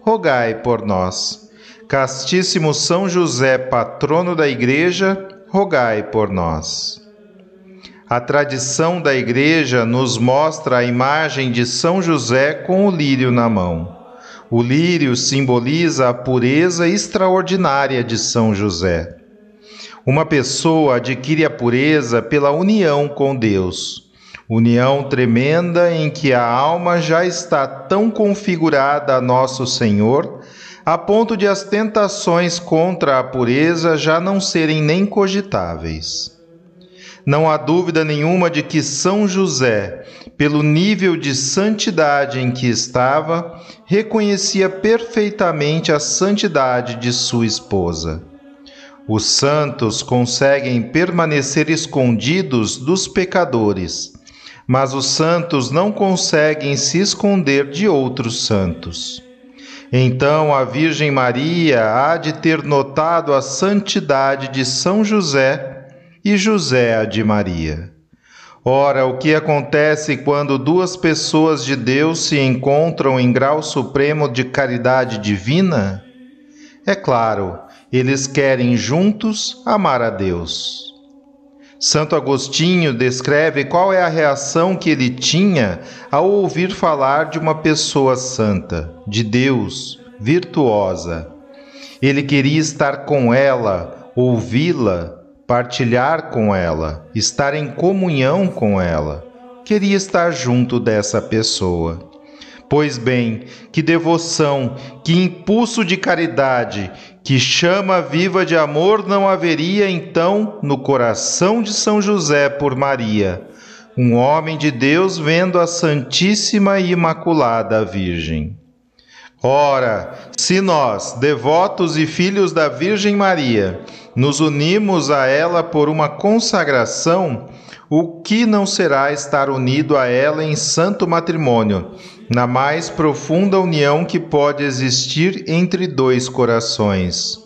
rogai por nós. Castíssimo São José, patrono da Igreja, rogai por nós. A tradição da Igreja nos mostra a imagem de São José com o lírio na mão. O lírio simboliza a pureza extraordinária de São José. Uma pessoa adquire a pureza pela união com Deus união tremenda em que a alma já está tão configurada a nosso Senhor, a ponto de as tentações contra a pureza já não serem nem cogitáveis. Não há dúvida nenhuma de que São José, pelo nível de santidade em que estava, reconhecia perfeitamente a santidade de sua esposa. Os santos conseguem permanecer escondidos dos pecadores mas os santos não conseguem se esconder de outros santos. Então a Virgem Maria há de ter notado a santidade de São José e José a de Maria. Ora, o que acontece quando duas pessoas de Deus se encontram em grau supremo de caridade divina? É claro, eles querem juntos amar a Deus. Santo Agostinho descreve qual é a reação que ele tinha ao ouvir falar de uma pessoa santa, de Deus, virtuosa. Ele queria estar com ela, ouvi-la, partilhar com ela, estar em comunhão com ela. Queria estar junto dessa pessoa. Pois bem, que devoção, que impulso de caridade, que chama viva de amor não haveria então no coração de São José por Maria, um homem de Deus vendo a Santíssima e Imaculada Virgem. Ora, se nós, devotos e filhos da Virgem Maria, nos unimos a ela por uma consagração, o que não será estar unido a ela em santo matrimônio, na mais profunda união que pode existir entre dois corações.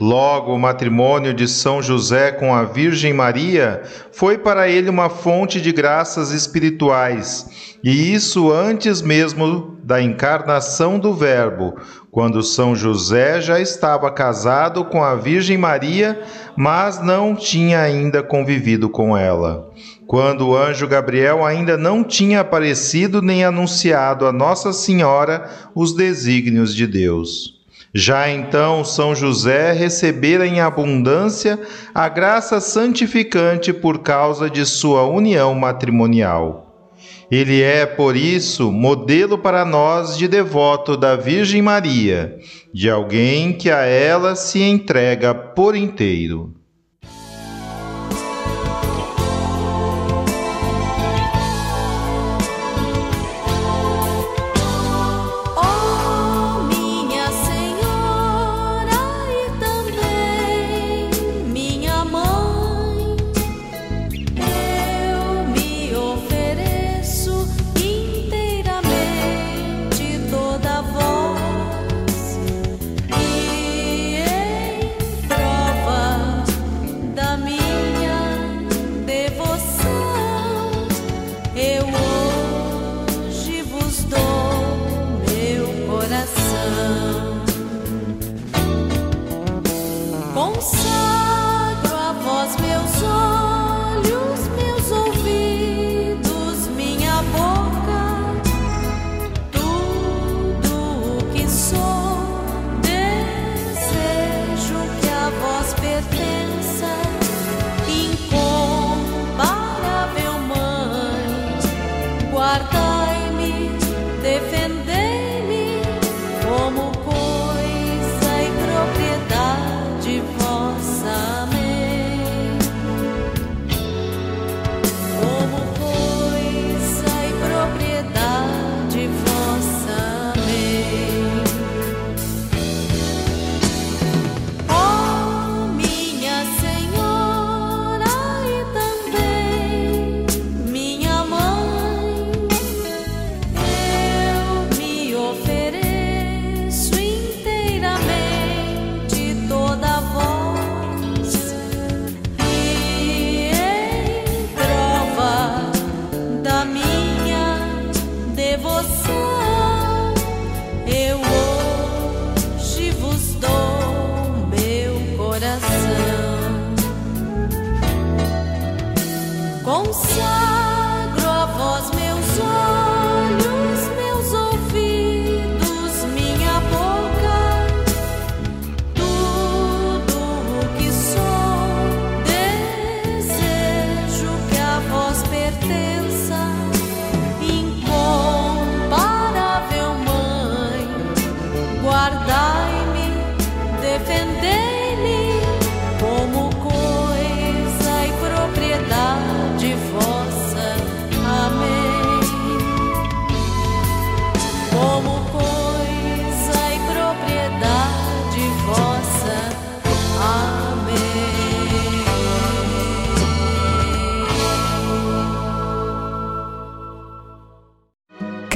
Logo, o matrimônio de São José com a Virgem Maria foi para ele uma fonte de graças espirituais, e isso antes mesmo da encarnação do Verbo, quando São José já estava casado com a Virgem Maria, mas não tinha ainda convivido com ela quando o anjo Gabriel ainda não tinha aparecido nem anunciado a Nossa Senhora os desígnios de Deus. Já então São José recebera em abundância a graça santificante por causa de sua união matrimonial. Ele é, por isso, modelo para nós de devoto da Virgem Maria, de alguém que a ela se entrega por inteiro. so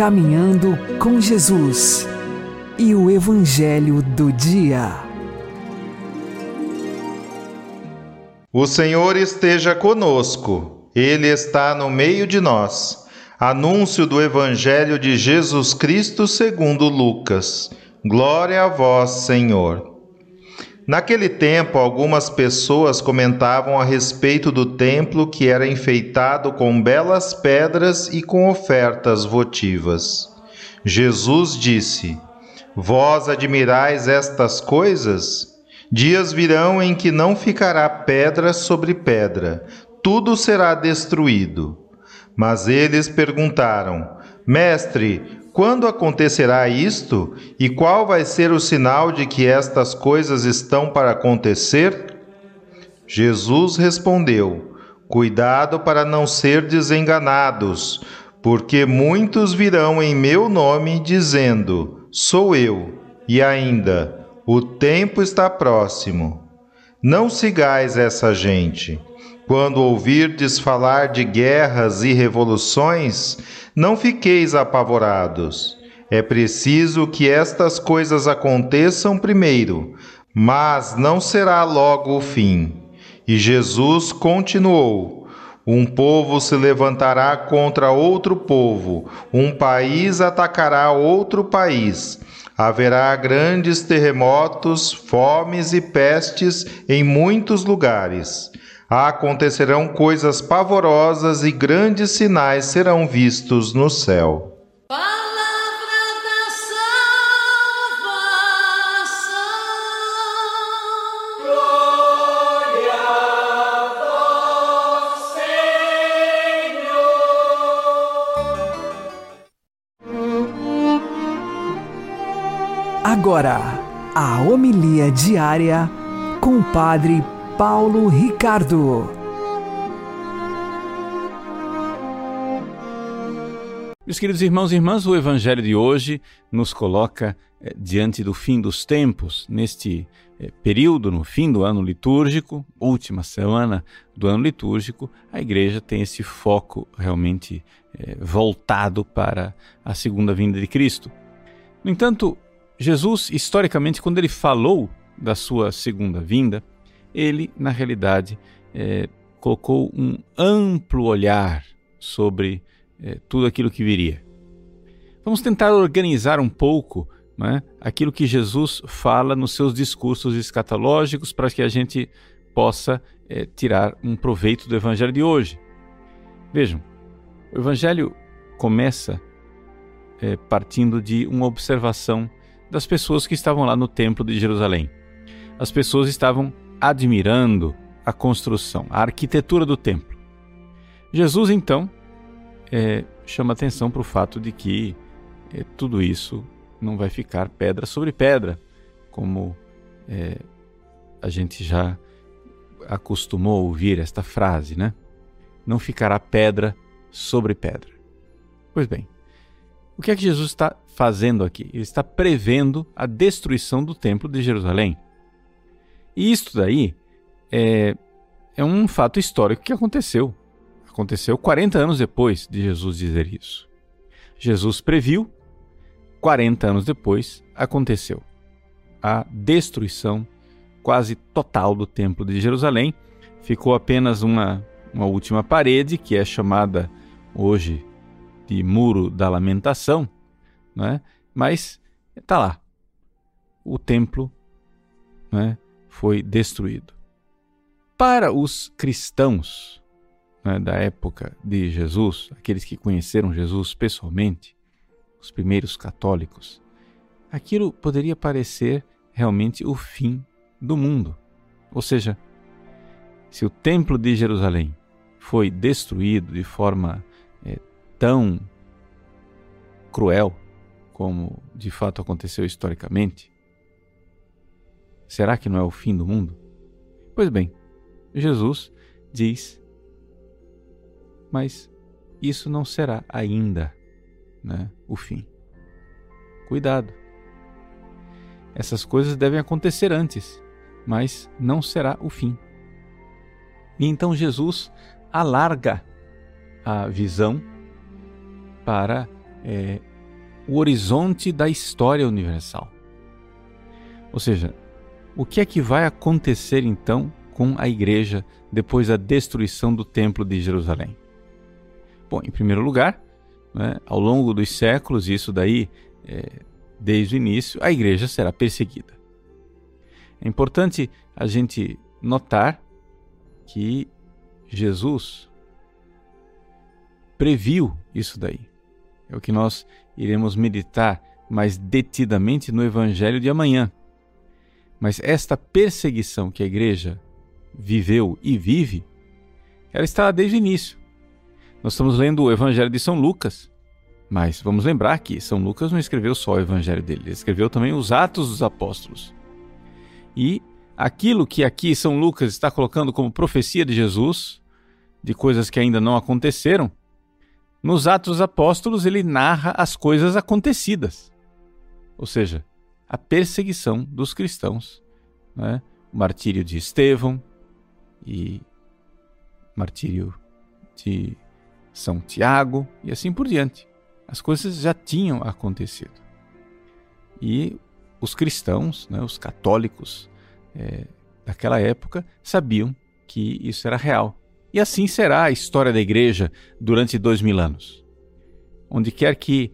Caminhando com Jesus e o Evangelho do Dia. O Senhor esteja conosco, Ele está no meio de nós. Anúncio do Evangelho de Jesus Cristo segundo Lucas. Glória a vós, Senhor. Naquele tempo, algumas pessoas comentavam a respeito do templo que era enfeitado com belas pedras e com ofertas votivas. Jesus disse: Vós admirais estas coisas? Dias virão em que não ficará pedra sobre pedra, tudo será destruído. Mas eles perguntaram: Mestre, quando acontecerá isto? E qual vai ser o sinal de que estas coisas estão para acontecer? Jesus respondeu: Cuidado para não ser desenganados, porque muitos virão em meu nome dizendo: Sou eu, e ainda, o tempo está próximo. Não sigais essa gente. Quando ouvirdes falar de guerras e revoluções, não fiqueis apavorados. É preciso que estas coisas aconteçam primeiro, mas não será logo o fim. E Jesus continuou: Um povo se levantará contra outro povo, um país atacará outro país. Haverá grandes terremotos, fomes e pestes em muitos lugares acontecerão coisas pavorosas e grandes sinais serão vistos no céu. Agora, a homilia diária com o Padre Paulo Ricardo. Meus queridos irmãos e irmãs, o Evangelho de hoje nos coloca eh, diante do fim dos tempos, neste eh, período, no fim do ano litúrgico, última semana do ano litúrgico, a igreja tem esse foco realmente eh, voltado para a segunda vinda de Cristo. No entanto, Jesus, historicamente, quando ele falou da sua segunda vinda, ele, na realidade, é, colocou um amplo olhar sobre é, tudo aquilo que viria. Vamos tentar organizar um pouco né, aquilo que Jesus fala nos seus discursos escatológicos para que a gente possa é, tirar um proveito do Evangelho de hoje. Vejam, o Evangelho começa é, partindo de uma observação das pessoas que estavam lá no Templo de Jerusalém. As pessoas estavam admirando a construção, a arquitetura do templo. Jesus, então, é, chama atenção para o fato de que é, tudo isso não vai ficar pedra sobre pedra, como é, a gente já acostumou a ouvir esta frase, né? Não ficará pedra sobre pedra. Pois bem, o que é que Jesus está fazendo aqui? Ele está prevendo a destruição do templo de Jerusalém. E isto daí é, é um fato histórico que aconteceu. Aconteceu 40 anos depois de Jesus dizer isso. Jesus previu, 40 anos depois aconteceu. A destruição quase total do Templo de Jerusalém. Ficou apenas uma, uma última parede, que é chamada hoje de Muro da Lamentação, né? mas está lá. O templo né, foi destruído. Para os cristãos, né, da época de Jesus, aqueles que conheceram Jesus pessoalmente, os primeiros católicos, aquilo poderia parecer realmente o fim do mundo. Ou seja, se o Templo de Jerusalém foi destruído de forma é, tão cruel como de fato aconteceu historicamente, será que não é o fim do mundo? Pois bem, Jesus diz, mas isso não será ainda né, o fim. Cuidado. Essas coisas devem acontecer antes, mas não será o fim. E então Jesus alarga a visão para é, o horizonte da história universal. Ou seja, o que é que vai acontecer então com a igreja depois da destruição do Templo de Jerusalém? Bom, em primeiro lugar, né, ao longo dos séculos, isso daí é, desde o início, a igreja será perseguida. É importante a gente notar que Jesus previu isso daí. É o que nós iremos meditar mais detidamente no Evangelho de amanhã. Mas esta perseguição que a igreja viveu e vive, ela está desde o início. Nós estamos lendo o Evangelho de São Lucas, mas vamos lembrar que São Lucas não escreveu só o Evangelho dele, ele escreveu também os Atos dos Apóstolos. E aquilo que aqui São Lucas está colocando como profecia de Jesus, de coisas que ainda não aconteceram, nos Atos dos Apóstolos ele narra as coisas acontecidas. Ou seja, a perseguição dos cristãos, né? o martírio de Estevão e martírio de São Tiago e assim por diante. As coisas já tinham acontecido. E os cristãos, né, os católicos é, daquela época, sabiam que isso era real. E assim será a história da igreja durante dois mil anos. Onde quer que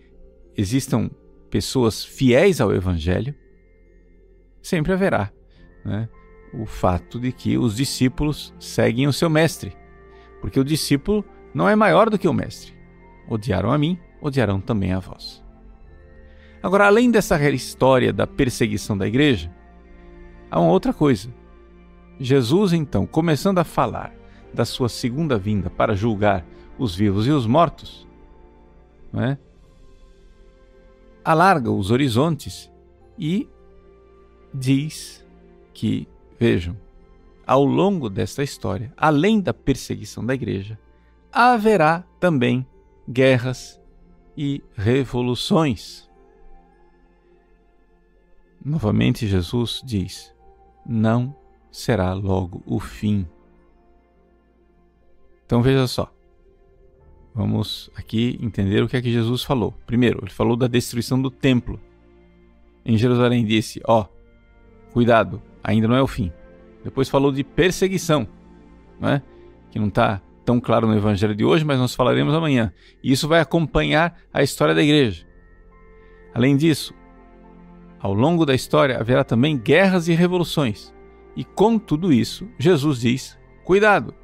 existam pessoas fiéis ao Evangelho, sempre haverá né, o fato de que os discípulos seguem o seu mestre. Porque o discípulo não é maior do que o mestre. Odiaram a mim, odiarão também a vós. Agora, além dessa história da perseguição da igreja, há uma outra coisa. Jesus, então, começando a falar da sua segunda vinda para julgar os vivos e os mortos, é? Alarga os horizontes e diz que, vejam, ao longo desta história, além da perseguição da igreja, haverá também guerras e revoluções. Novamente, Jesus diz: não será logo o fim então veja só. Vamos aqui entender o que é que Jesus falou. Primeiro, ele falou da destruição do templo. Em Jerusalém disse: Ó, oh, cuidado, ainda não é o fim. Depois falou de perseguição, não é? que não está tão claro no evangelho de hoje, mas nós falaremos amanhã. E isso vai acompanhar a história da igreja. Além disso, ao longo da história haverá também guerras e revoluções. E com tudo isso, Jesus diz: cuidado,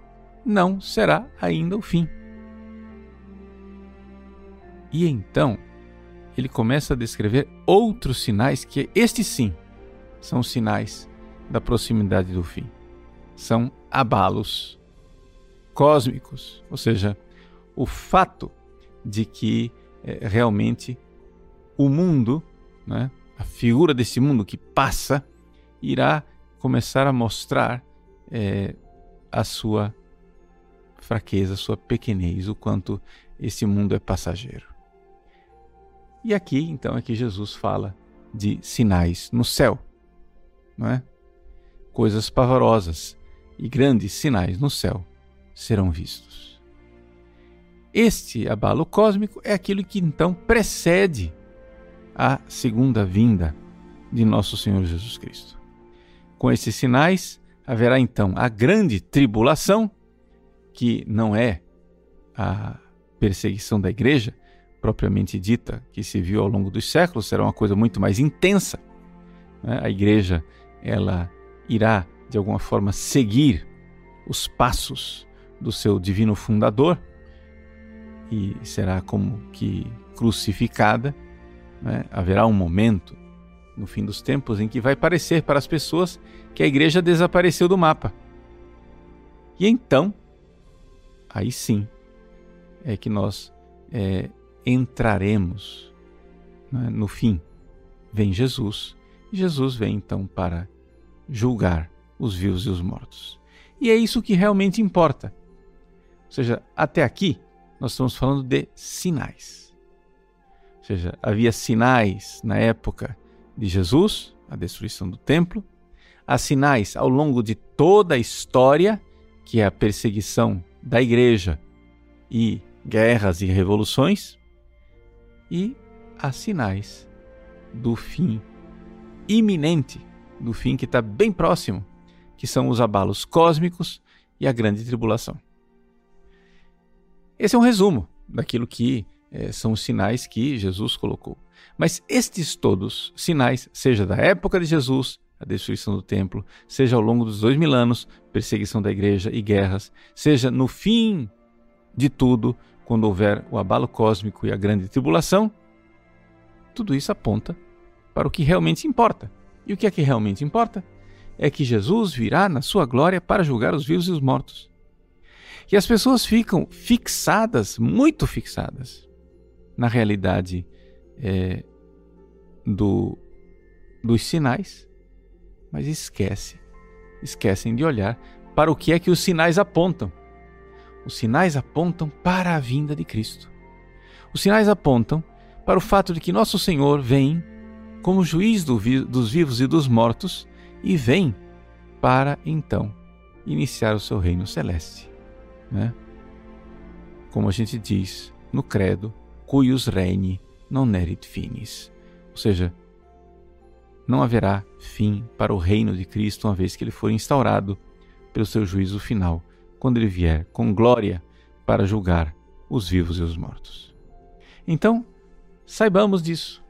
não será ainda o fim. E então, ele começa a descrever outros sinais que, estes sim, são sinais da proximidade do fim. São abalos cósmicos, ou seja, o fato de que é, realmente o mundo, né, a figura desse mundo que passa, irá começar a mostrar é, a sua fraqueza, sua pequenez, o quanto esse mundo é passageiro. E aqui, então, é que Jesus fala de sinais no céu, não é? Coisas pavorosas e grandes sinais no céu serão vistos. Este abalo cósmico é aquilo que então precede a segunda vinda de nosso Senhor Jesus Cristo. Com esses sinais, haverá então a grande tribulação que não é a perseguição da igreja, propriamente dita, que se viu ao longo dos séculos, será uma coisa muito mais intensa. Né? A igreja ela irá, de alguma forma, seguir os passos do seu divino fundador e será como que crucificada. Né? Haverá um momento no fim dos tempos em que vai parecer para as pessoas que a igreja desapareceu do mapa. E então, aí sim, é que nós é, entraremos né? no fim. Vem Jesus, Jesus vem então para julgar os vivos e os mortos. E é isso que realmente importa. Ou seja, até aqui nós estamos falando de sinais. Ou seja, havia sinais na época de Jesus, a destruição do templo, há sinais ao longo de toda a história, que é a perseguição da igreja e guerras e revoluções, e há sinais do fim iminente, do fim que está bem próximo, que são os abalos cósmicos e a grande tribulação. Esse é um resumo daquilo que é, são os sinais que Jesus colocou. Mas estes todos sinais, seja da época de Jesus, a destruição do templo, seja ao longo dos dois mil anos, perseguição da igreja e guerras, seja no fim de tudo, quando houver o abalo cósmico e a grande tribulação, tudo isso aponta para o que realmente importa. E o que é que realmente importa? É que Jesus virá na sua glória para julgar os vivos e os mortos. E as pessoas ficam fixadas, muito fixadas, na realidade é, do, dos sinais, mas esquece, esquecem de olhar para o que é que os sinais apontam. Os sinais apontam para a vinda de Cristo. Os sinais apontam para o fato de que nosso Senhor vem como juiz do vi dos vivos e dos mortos e vem para então iniciar o seu reino celeste né? como a gente diz no credo, cuius reine non erit finis. Ou seja, não haverá fim para o reino de Cristo uma vez que ele for instaurado pelo seu juízo final, quando ele vier com glória para julgar os vivos e os mortos. Então, saibamos disso.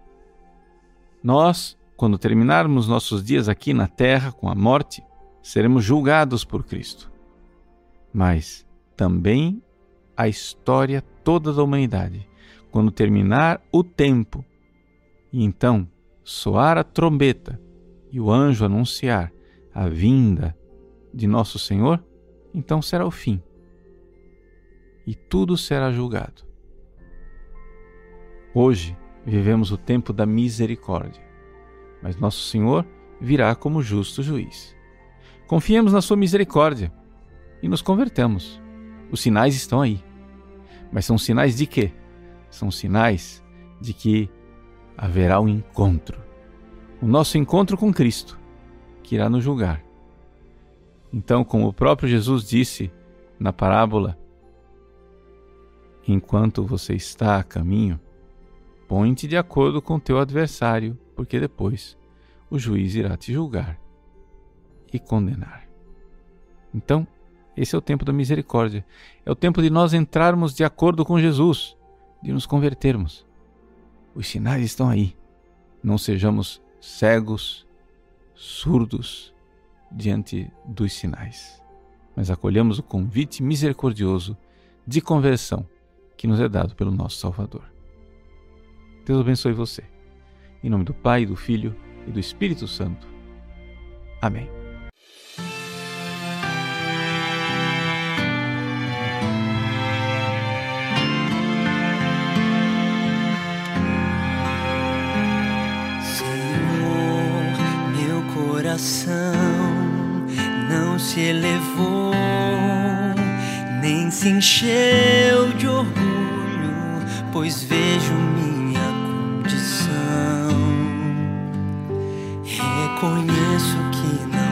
Nós, quando terminarmos nossos dias aqui na terra com a morte, seremos julgados por Cristo. Mas também a história toda da humanidade. Quando terminar o tempo, e então soar a trombeta e o anjo anunciar a vinda de nosso Senhor, então será o fim. E tudo será julgado. Hoje vivemos o tempo da misericórdia, mas nosso Senhor virá como justo juiz. Confiemos na sua misericórdia e nos convertemos. Os sinais estão aí. Mas são sinais de quê? São sinais de que haverá um encontro. O nosso encontro com Cristo, que irá nos julgar. Então, como o próprio Jesus disse na parábola, enquanto você está a caminho, põe-te de acordo com teu adversário, porque depois o juiz irá te julgar e condenar. Então, esse é o tempo da misericórdia. É o tempo de nós entrarmos de acordo com Jesus, de nos convertermos. Os sinais estão aí. Não sejamos cegos, surdos diante dos sinais, mas acolhamos o convite misericordioso de conversão que nos é dado pelo nosso Salvador. Deus abençoe você. Em nome do Pai, do Filho e do Espírito Santo. Amém. coração não se elevou, nem se encheu de orgulho, pois vejo minha condição. Reconheço que não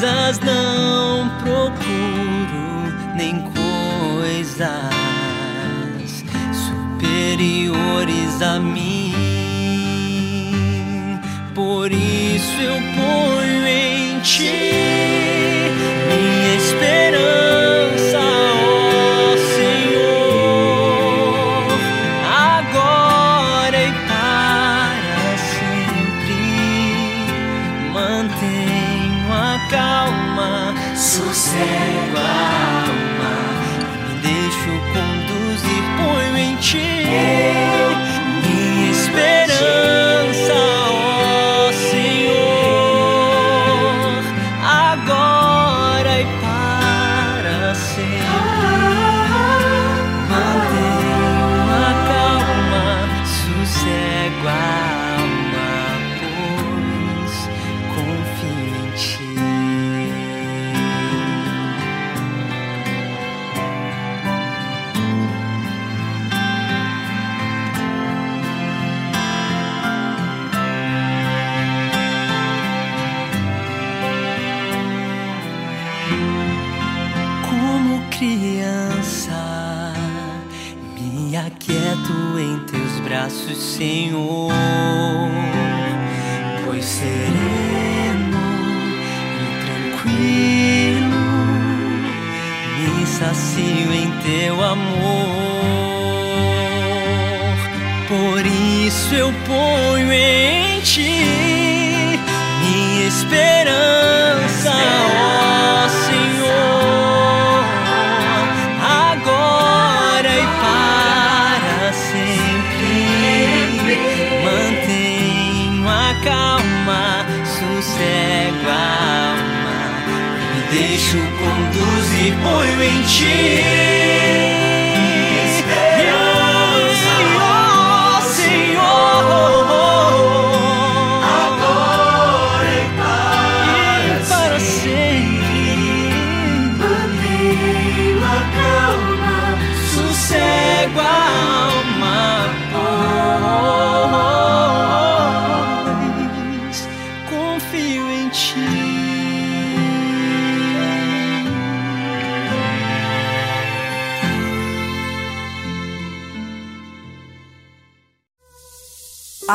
Grandezas não procuro, nem coisas superiores a mim. Por isso eu ponho em ti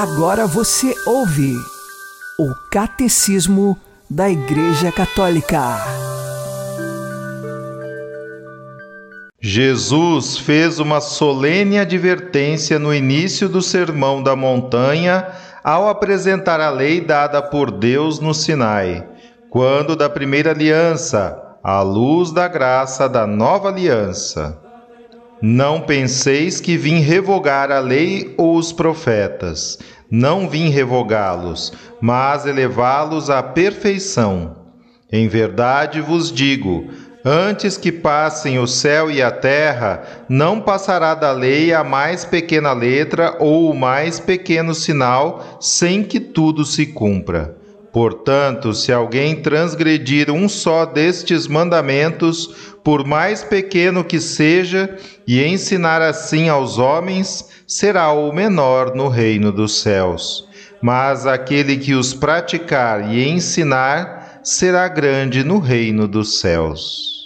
Agora você ouve o Catecismo da Igreja Católica. Jesus fez uma solene advertência no início do Sermão da Montanha ao apresentar a lei dada por Deus no Sinai, quando da primeira aliança, à luz da graça da nova aliança. Não penseis que vim revogar a lei ou os profetas. Não vim revogá-los, mas elevá-los à perfeição. Em verdade vos digo: antes que passem o céu e a terra, não passará da lei a mais pequena letra ou o mais pequeno sinal, sem que tudo se cumpra. Portanto, se alguém transgredir um só destes mandamentos, por mais pequeno que seja, e ensinar assim aos homens, será o menor no reino dos céus. Mas aquele que os praticar e ensinar, será grande no reino dos céus.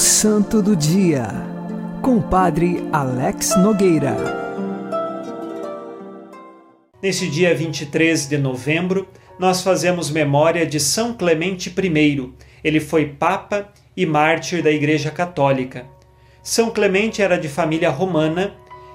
Santo do Dia, com o Padre Alex Nogueira. Neste dia 23 de novembro, nós fazemos memória de São Clemente I. Ele foi Papa e mártir da Igreja Católica. São Clemente era de família romana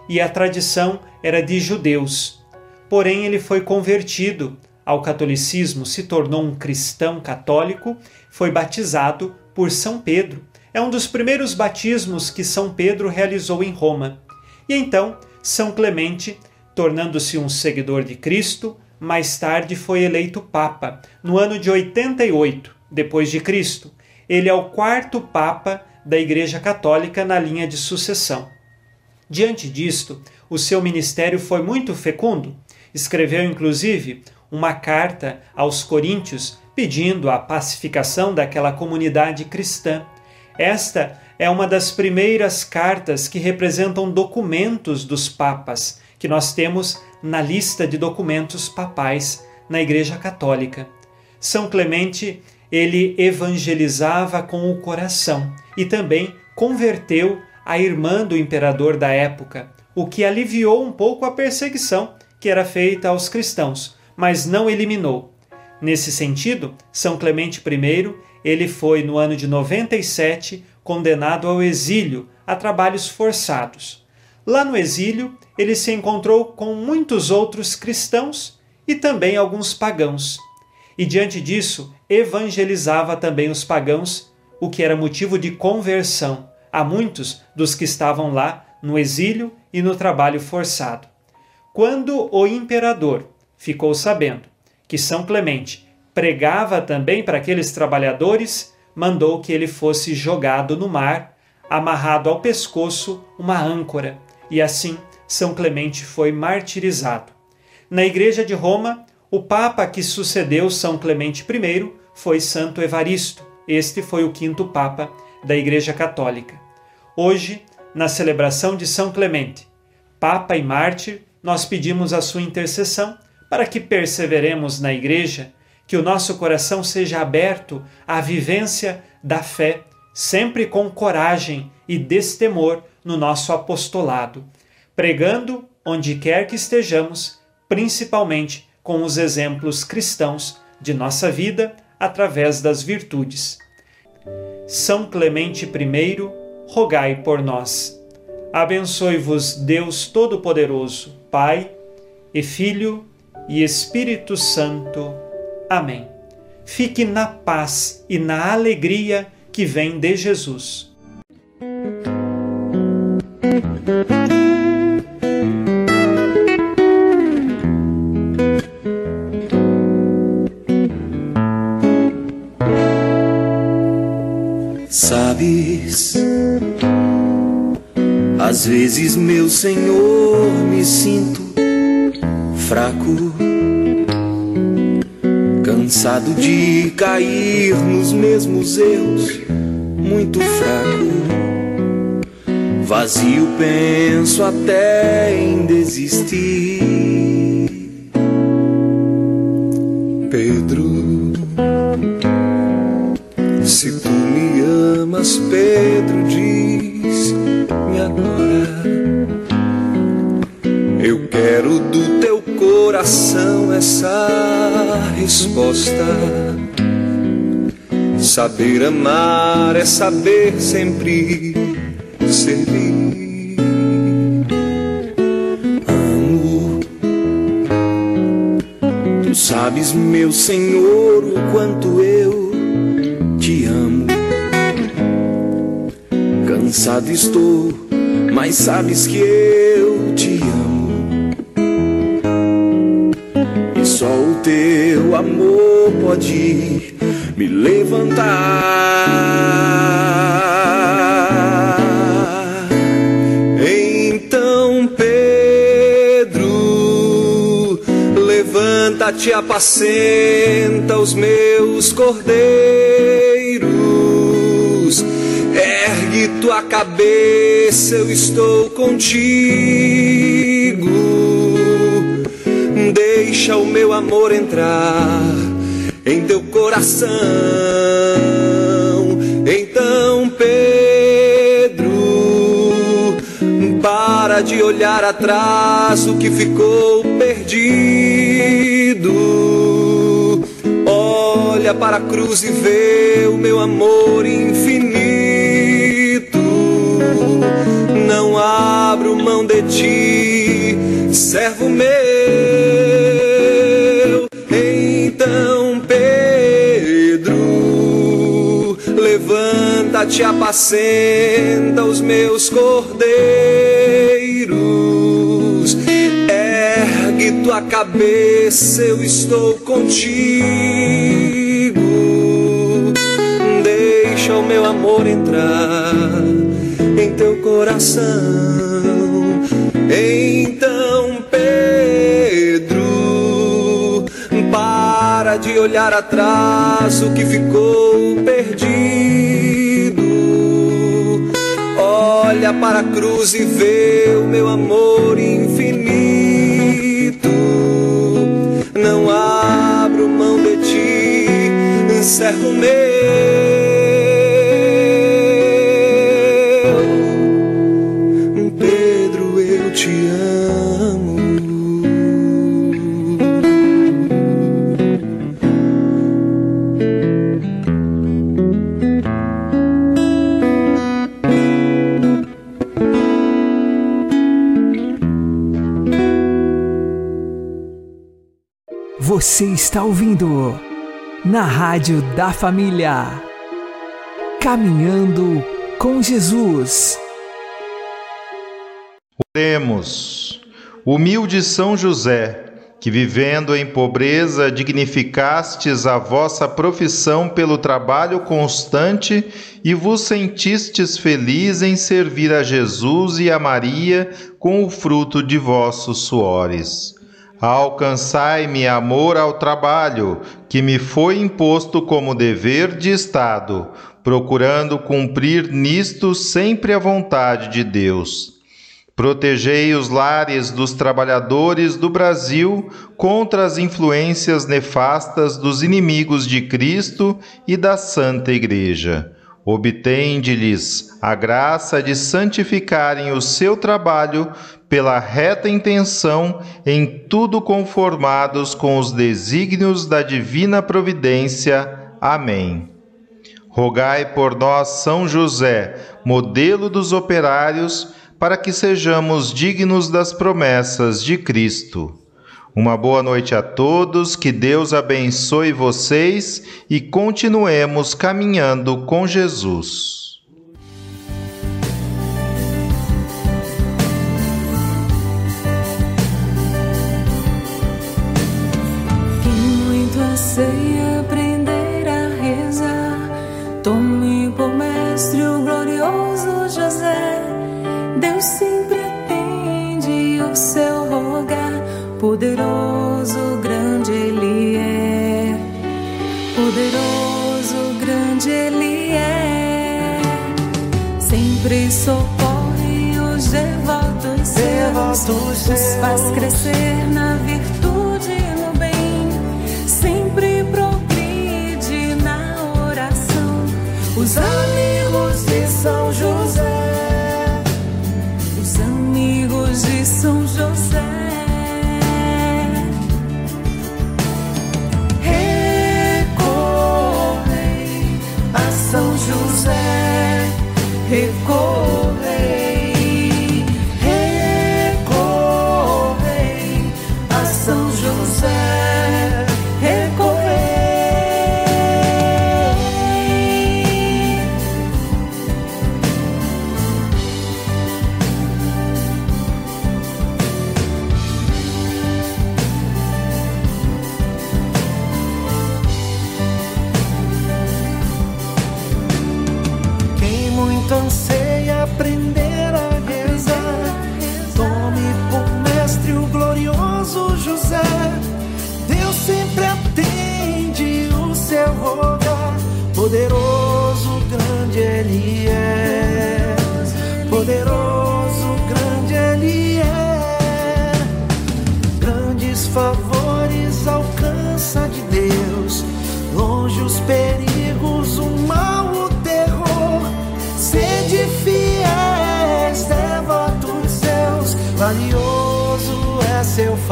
e a tradição era de judeus. Porém, ele foi convertido ao catolicismo, se tornou um cristão católico, foi batizado por São Pedro. É um dos primeiros batismos que São Pedro realizou em Roma. E então, São Clemente, tornando-se um seguidor de Cristo, mais tarde foi eleito papa, no ano de 88 depois de Cristo. Ele é o quarto papa da Igreja Católica na linha de sucessão. Diante disto, o seu ministério foi muito fecundo. Escreveu inclusive uma carta aos coríntios pedindo a pacificação daquela comunidade cristã. Esta é uma das primeiras cartas que representam documentos dos papas que nós temos na lista de documentos papais na Igreja Católica. São Clemente, ele evangelizava com o coração e também converteu a irmã do imperador da época, o que aliviou um pouco a perseguição que era feita aos cristãos, mas não eliminou. Nesse sentido, São Clemente I, ele foi no ano de 97 condenado ao exílio a trabalhos forçados. Lá no exílio, ele se encontrou com muitos outros cristãos e também alguns pagãos. E diante disso, evangelizava também os pagãos, o que era motivo de conversão a muitos dos que estavam lá no exílio e no trabalho forçado. Quando o imperador ficou sabendo que São Clemente pregava também para aqueles trabalhadores, mandou que ele fosse jogado no mar, amarrado ao pescoço uma âncora, e assim São Clemente foi martirizado. Na Igreja de Roma, o Papa que sucedeu São Clemente I foi Santo Evaristo. Este foi o quinto Papa da Igreja Católica. Hoje, na celebração de São Clemente, Papa e Mártir, nós pedimos a sua intercessão para que perseveremos na Igreja, que o nosso coração seja aberto à vivência da fé, sempre com coragem e destemor no nosso apostolado, pregando onde quer que estejamos, principalmente com os exemplos cristãos de nossa vida através das virtudes. São Clemente I, rogai por nós. Abençoe-vos Deus Todo-Poderoso, Pai e Filho e Espírito Santo. Amém. Fique na paz e na alegria que vem de Jesus. Sabes às vezes, meu Senhor, me sinto fraco, cansado de cair nos mesmos erros, muito fraco, vazio, penso até em desistir. Pedro, se tu me amas, Pedro, diz agora. Eu quero do coração essa resposta. Saber amar é saber sempre servir. Amo. Tu sabes, meu Senhor, o quanto eu te amo. Cansado estou mas sabes que eu pode me levantar. Então, Pedro, levanta-te, apacenta os meus cordeiros Ergue tua cabeça, eu estou contigo. Deixa o meu amor entrar em teu coração. Então, Pedro, para de olhar atrás o que ficou perdido. Olha para a cruz e vê o meu amor infinito. Não abro mão de ti, servo meu levanta-te, apacenta os meus cordeiros. Ergue tua cabeça, eu estou contigo. Deixa o meu amor entrar em teu coração. Então, Pedro, para de olhar atrás o que ficou Olha para a cruz e vê o meu amor infinito. Não abro mão de ti, servo meu. Você está ouvindo na Rádio da Família. Caminhando com Jesus. Oremos. Humilde São José, que vivendo em pobreza dignificastes a vossa profissão pelo trabalho constante e vos sentistes feliz em servir a Jesus e a Maria com o fruto de vossos suores. Alcançai-me amor ao trabalho, que me foi imposto como dever de Estado, procurando cumprir nisto sempre a vontade de Deus. Protegei os lares dos trabalhadores do Brasil contra as influências nefastas dos inimigos de Cristo e da Santa Igreja. Obtende-lhes a graça de santificarem o seu trabalho pela reta intenção, em tudo conformados com os desígnios da divina providência. Amém. Rogai por nós, São José, modelo dos operários, para que sejamos dignos das promessas de Cristo. Uma boa noite a todos, que Deus abençoe vocês e continuemos caminhando com Jesus. Anseia aprender a rezar, tome por mestre o glorioso José. Deus sempre atende o seu rogar, poderoso, grande Ele é. Poderoso, grande Ele é. Sempre socorre os devotos seus, os faz crescer na virtude Os amigos de São José, os amigos de São José. Recorrei a São José,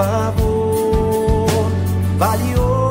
favor, valioso